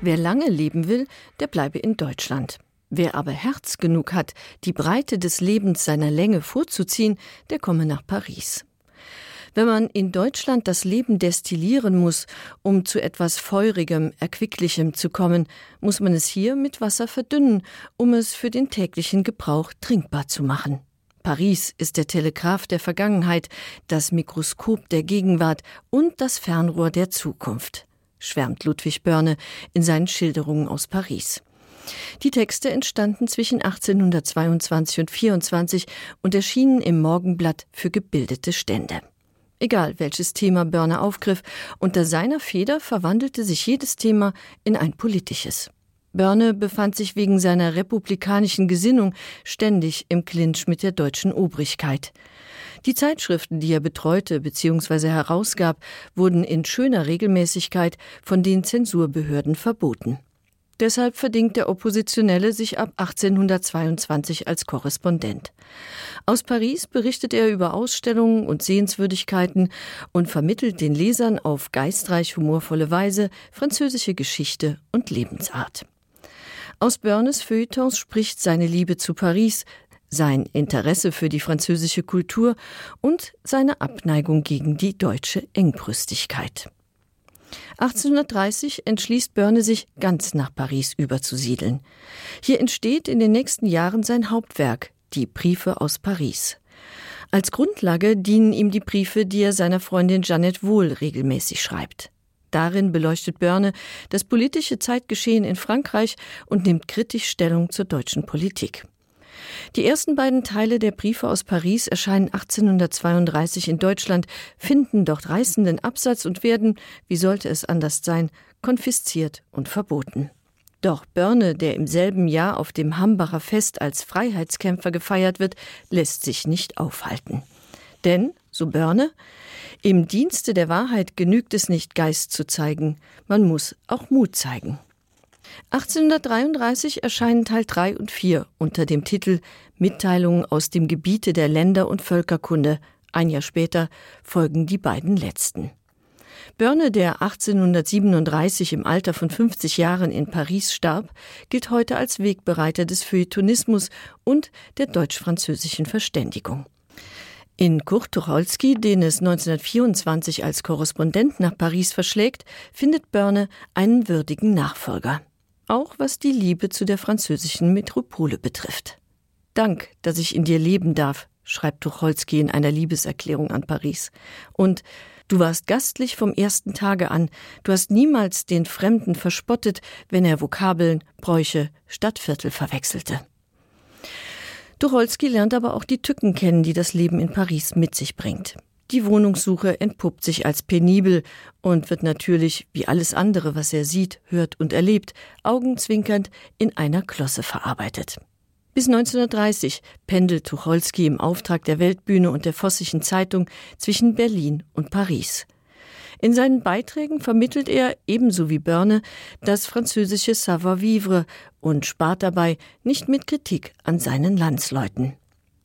Wer lange leben will, der bleibe in Deutschland. Wer aber Herz genug hat, die Breite des Lebens seiner Länge vorzuziehen, der komme nach Paris. Wenn man in Deutschland das Leben destillieren muss, um zu etwas Feurigem, Erquicklichem zu kommen, muss man es hier mit Wasser verdünnen, um es für den täglichen Gebrauch trinkbar zu machen. Paris ist der Telegraph der Vergangenheit, das Mikroskop der Gegenwart und das Fernrohr der Zukunft, schwärmt Ludwig Börne in seinen Schilderungen aus Paris. Die Texte entstanden zwischen 1822 und 24 und erschienen im Morgenblatt für gebildete Stände. Egal welches Thema Börner aufgriff, unter seiner Feder verwandelte sich jedes Thema in ein politisches. Börne befand sich wegen seiner republikanischen Gesinnung ständig im Clinch mit der deutschen Obrigkeit. Die Zeitschriften, die er betreute bzw. herausgab, wurden in schöner Regelmäßigkeit von den Zensurbehörden verboten. Deshalb verdingt der Oppositionelle sich ab 1822 als Korrespondent. Aus Paris berichtet er über Ausstellungen und Sehenswürdigkeiten und vermittelt den Lesern auf geistreich humorvolle Weise französische Geschichte und Lebensart. Aus Börnes Feuilletons spricht seine Liebe zu Paris, sein Interesse für die französische Kultur und seine Abneigung gegen die deutsche Engbrüstigkeit. 1830 entschließt Börne sich, ganz nach Paris überzusiedeln. Hier entsteht in den nächsten Jahren sein Hauptwerk, die Briefe aus Paris. Als Grundlage dienen ihm die Briefe, die er seiner Freundin Jeannette Wohl regelmäßig schreibt. Darin beleuchtet Börne das politische Zeitgeschehen in Frankreich und nimmt kritisch Stellung zur deutschen Politik. Die ersten beiden Teile der Briefe aus Paris erscheinen 1832 in Deutschland, finden dort reißenden Absatz und werden, wie sollte es anders sein, konfisziert und verboten. Doch Börne, der im selben Jahr auf dem Hambacher Fest als Freiheitskämpfer gefeiert wird, lässt sich nicht aufhalten. Denn, so Börne, im Dienste der Wahrheit genügt es nicht, Geist zu zeigen, man muss auch Mut zeigen. 1833 erscheinen Teil 3 und 4 unter dem Titel Mitteilungen aus dem Gebiete der Länder und Völkerkunde. Ein Jahr später folgen die beiden letzten. Börne, der 1837 im Alter von 50 Jahren in Paris starb, gilt heute als Wegbereiter des Feuilletonismus und der deutsch-französischen Verständigung. In Kurt Tucholsky, den es 1924 als Korrespondent nach Paris verschlägt, findet Börne einen würdigen Nachfolger auch was die Liebe zu der französischen Metropole betrifft. Dank, dass ich in dir leben darf, schreibt Tucholsky in einer Liebeserklärung an Paris. Und du warst gastlich vom ersten Tage an, du hast niemals den Fremden verspottet, wenn er Vokabeln, Bräuche, Stadtviertel verwechselte. Tucholsky lernt aber auch die Tücken kennen, die das Leben in Paris mit sich bringt. Die Wohnungssuche entpuppt sich als penibel und wird natürlich, wie alles andere, was er sieht, hört und erlebt, augenzwinkernd in einer Klosse verarbeitet. Bis 1930 pendelt Tucholsky im Auftrag der Weltbühne und der Vossischen Zeitung zwischen Berlin und Paris. In seinen Beiträgen vermittelt er, ebenso wie Börne, das französische Savoir-vivre und spart dabei nicht mit Kritik an seinen Landsleuten.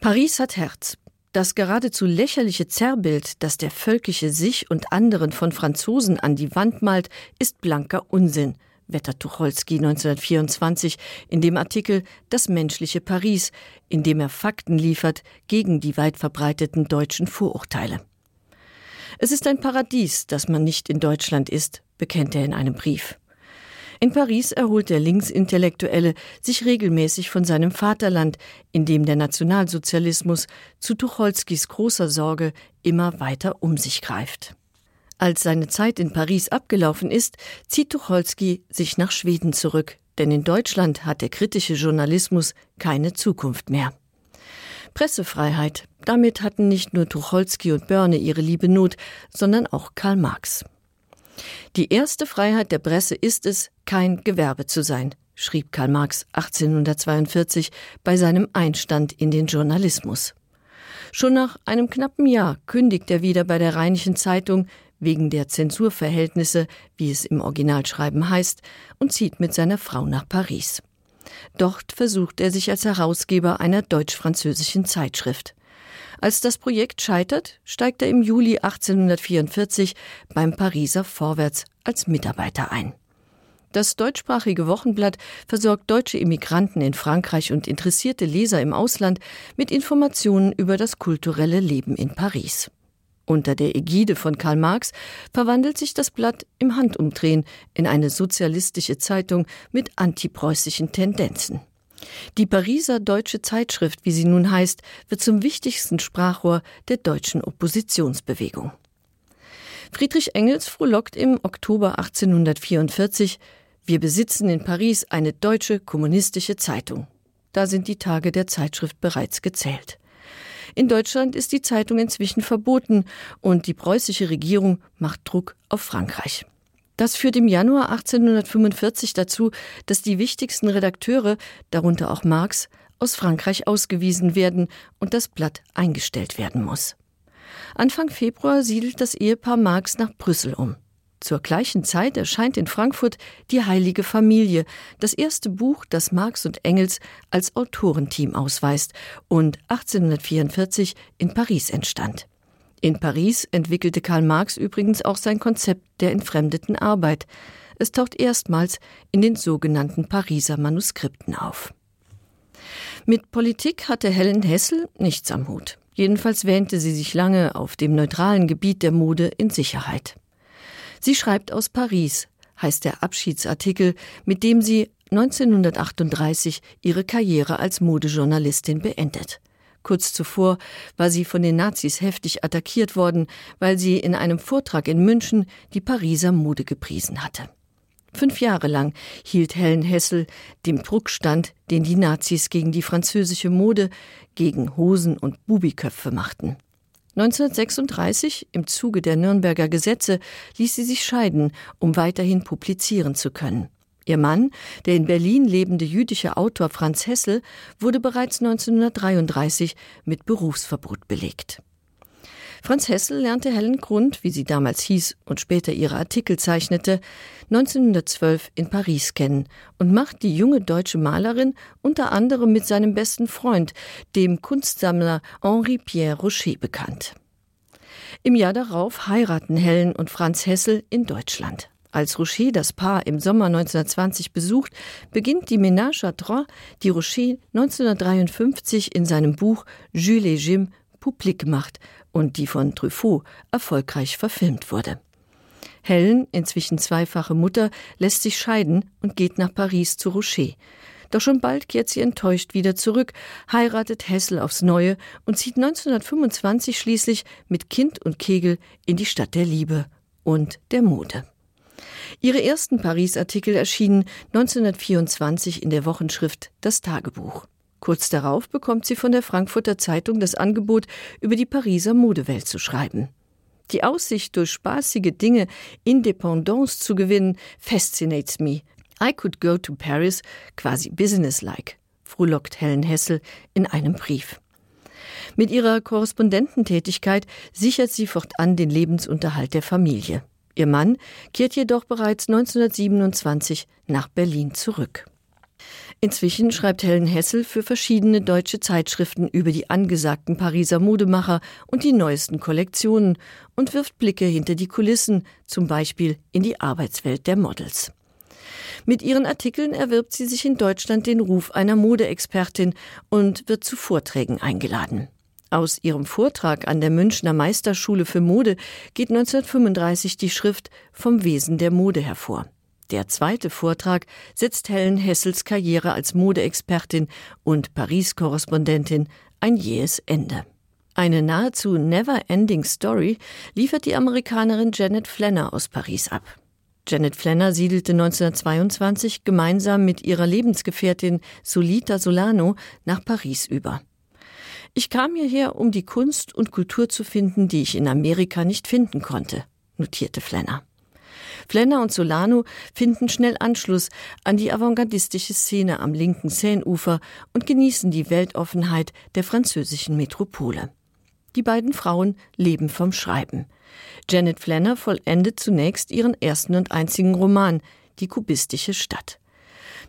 Paris hat Herz, das geradezu lächerliche Zerrbild, das der Völkische sich und anderen von Franzosen an die Wand malt, ist blanker Unsinn, wettert Tucholsky 1924 in dem Artikel Das menschliche Paris, in dem er Fakten liefert gegen die weit verbreiteten deutschen Vorurteile. Es ist ein Paradies, dass man nicht in Deutschland ist, bekennt er in einem Brief. In Paris erholt der Linksintellektuelle sich regelmäßig von seinem Vaterland, in dem der Nationalsozialismus zu Tucholskys großer Sorge immer weiter um sich greift. Als seine Zeit in Paris abgelaufen ist, zieht Tucholsky sich nach Schweden zurück, denn in Deutschland hat der kritische Journalismus keine Zukunft mehr. Pressefreiheit, damit hatten nicht nur Tucholsky und Börne ihre liebe Not, sondern auch Karl Marx. Die erste Freiheit der Presse ist es, kein Gewerbe zu sein, schrieb Karl Marx 1842 bei seinem Einstand in den Journalismus. Schon nach einem knappen Jahr kündigt er wieder bei der Rheinischen Zeitung wegen der Zensurverhältnisse, wie es im Originalschreiben heißt, und zieht mit seiner Frau nach Paris. Dort versucht er sich als Herausgeber einer deutsch-französischen Zeitschrift. Als das Projekt scheitert, steigt er im Juli 1844 beim Pariser Vorwärts als Mitarbeiter ein. Das deutschsprachige Wochenblatt versorgt deutsche Immigranten in Frankreich und interessierte Leser im Ausland mit Informationen über das kulturelle Leben in Paris. Unter der Ägide von Karl Marx verwandelt sich das Blatt im Handumdrehen in eine sozialistische Zeitung mit antipreußischen Tendenzen. Die Pariser Deutsche Zeitschrift, wie sie nun heißt, wird zum wichtigsten Sprachrohr der deutschen Oppositionsbewegung. Friedrich Engels frohlockt im Oktober 1844 Wir besitzen in Paris eine deutsche kommunistische Zeitung. Da sind die Tage der Zeitschrift bereits gezählt. In Deutschland ist die Zeitung inzwischen verboten und die preußische Regierung macht Druck auf Frankreich. Das führt im Januar 1845 dazu, dass die wichtigsten Redakteure, darunter auch Marx, aus Frankreich ausgewiesen werden und das Blatt eingestellt werden muss. Anfang Februar siedelt das Ehepaar Marx nach Brüssel um. Zur gleichen Zeit erscheint in Frankfurt die Heilige Familie, das erste Buch, das Marx und Engels als Autorenteam ausweist und 1844 in Paris entstand. In Paris entwickelte Karl Marx übrigens auch sein Konzept der entfremdeten Arbeit. Es taucht erstmals in den sogenannten Pariser Manuskripten auf. Mit Politik hatte Helen Hessel nichts am Hut. Jedenfalls wähnte sie sich lange auf dem neutralen Gebiet der Mode in Sicherheit. Sie schreibt aus Paris, heißt der Abschiedsartikel, mit dem sie 1938 ihre Karriere als Modejournalistin beendet. Kurz zuvor war sie von den Nazis heftig attackiert worden, weil sie in einem Vortrag in München die Pariser Mode gepriesen hatte. Fünf Jahre lang hielt Helen Hessel dem Druck stand, den die Nazis gegen die französische Mode, gegen Hosen und Bubiköpfe machten. 1936, im Zuge der Nürnberger Gesetze, ließ sie sich scheiden, um weiterhin publizieren zu können. Ihr Mann, der in Berlin lebende jüdische Autor Franz Hessel, wurde bereits 1933 mit Berufsverbot belegt. Franz Hessel lernte Helen Grund, wie sie damals hieß und später ihre Artikel zeichnete, 1912 in Paris kennen und macht die junge deutsche Malerin unter anderem mit seinem besten Freund, dem Kunstsammler Henri Pierre Rocher bekannt. Im Jahr darauf heiraten Helen und Franz Hessel in Deutschland. Als Rocher das Paar im Sommer 1920 besucht, beginnt die Ménage à trois, die Rocher 1953 in seinem Buch Jules et Jim publik macht und die von Truffaut erfolgreich verfilmt wurde. Helen, inzwischen zweifache Mutter, lässt sich scheiden und geht nach Paris zu Rocher. Doch schon bald kehrt sie enttäuscht wieder zurück, heiratet Hessel aufs Neue und zieht 1925 schließlich mit Kind und Kegel in die Stadt der Liebe und der Mode. Ihre ersten Paris-Artikel erschienen 1924 in der Wochenschrift Das Tagebuch. Kurz darauf bekommt sie von der Frankfurter Zeitung das Angebot, über die Pariser Modewelt zu schreiben. Die Aussicht, durch spaßige Dinge Independance zu gewinnen, fascinates me. I could go to Paris, quasi businesslike, frohlockt Helen Hessel in einem Brief. Mit ihrer Korrespondententätigkeit sichert sie fortan den Lebensunterhalt der Familie. Ihr Mann kehrt jedoch bereits 1927 nach Berlin zurück. Inzwischen schreibt Helen Hessel für verschiedene deutsche Zeitschriften über die angesagten Pariser Modemacher und die neuesten Kollektionen und wirft Blicke hinter die Kulissen, zum Beispiel in die Arbeitswelt der Models. Mit ihren Artikeln erwirbt sie sich in Deutschland den Ruf einer Modeexpertin und wird zu Vorträgen eingeladen. Aus ihrem Vortrag an der Münchner Meisterschule für Mode geht 1935 die Schrift Vom Wesen der Mode hervor. Der zweite Vortrag setzt Helen Hessels Karriere als Modeexpertin und Paris-Korrespondentin ein jähes Ende. Eine nahezu never-ending Story liefert die Amerikanerin Janet Flanner aus Paris ab. Janet Flanner siedelte 1922 gemeinsam mit ihrer Lebensgefährtin Solita Solano nach Paris über. Ich kam hierher, um die Kunst und Kultur zu finden, die ich in Amerika nicht finden konnte, notierte Flanner. Flenner und Solano finden schnell Anschluss an die avantgardistische Szene am linken Seineufer und genießen die Weltoffenheit der französischen Metropole. Die beiden Frauen leben vom Schreiben. Janet Flanner vollendet zunächst ihren ersten und einzigen Roman, Die kubistische Stadt.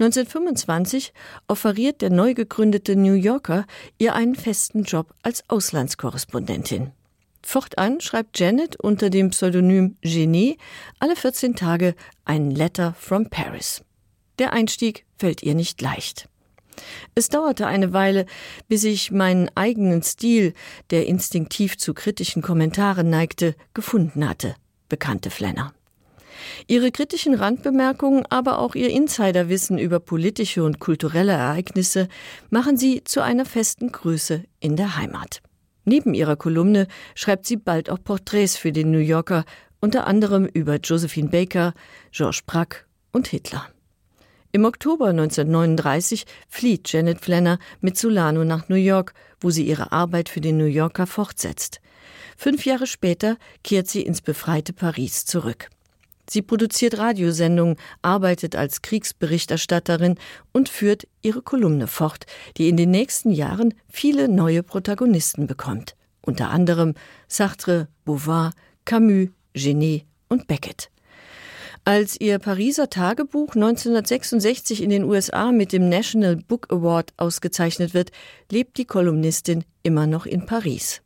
1925 offeriert der neu gegründete New Yorker ihr einen festen Job als Auslandskorrespondentin. Fortan schreibt Janet unter dem Pseudonym Genie alle 14 Tage ein Letter from Paris. Der Einstieg fällt ihr nicht leicht. Es dauerte eine Weile, bis ich meinen eigenen Stil, der instinktiv zu kritischen Kommentaren neigte, gefunden hatte, bekannte Flenner. Ihre kritischen Randbemerkungen, aber auch ihr Insiderwissen über politische und kulturelle Ereignisse machen sie zu einer festen Größe in der Heimat. Neben ihrer Kolumne schreibt sie bald auch Porträts für den New Yorker, unter anderem über Josephine Baker, Georges Braque und Hitler. Im Oktober 1939 flieht Janet Flanner mit Solano nach New York, wo sie ihre Arbeit für den New Yorker fortsetzt. Fünf Jahre später kehrt sie ins befreite Paris zurück. Sie produziert Radiosendungen, arbeitet als Kriegsberichterstatterin und führt ihre Kolumne fort, die in den nächsten Jahren viele neue Protagonisten bekommt, unter anderem Sartre, Beauvoir, Camus, Genet und Beckett. Als ihr Pariser Tagebuch 1966 in den USA mit dem National Book Award ausgezeichnet wird, lebt die Kolumnistin immer noch in Paris.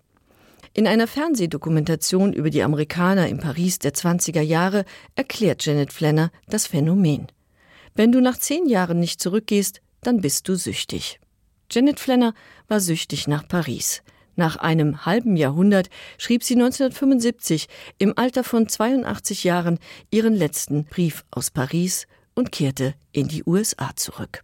In einer Fernsehdokumentation über die Amerikaner in Paris der 20er Jahre erklärt Janet Flanner das Phänomen. Wenn du nach zehn Jahren nicht zurückgehst, dann bist du süchtig. Janet Flanner war süchtig nach Paris. Nach einem halben Jahrhundert schrieb sie 1975 im Alter von 82 Jahren ihren letzten Brief aus Paris und kehrte in die USA zurück.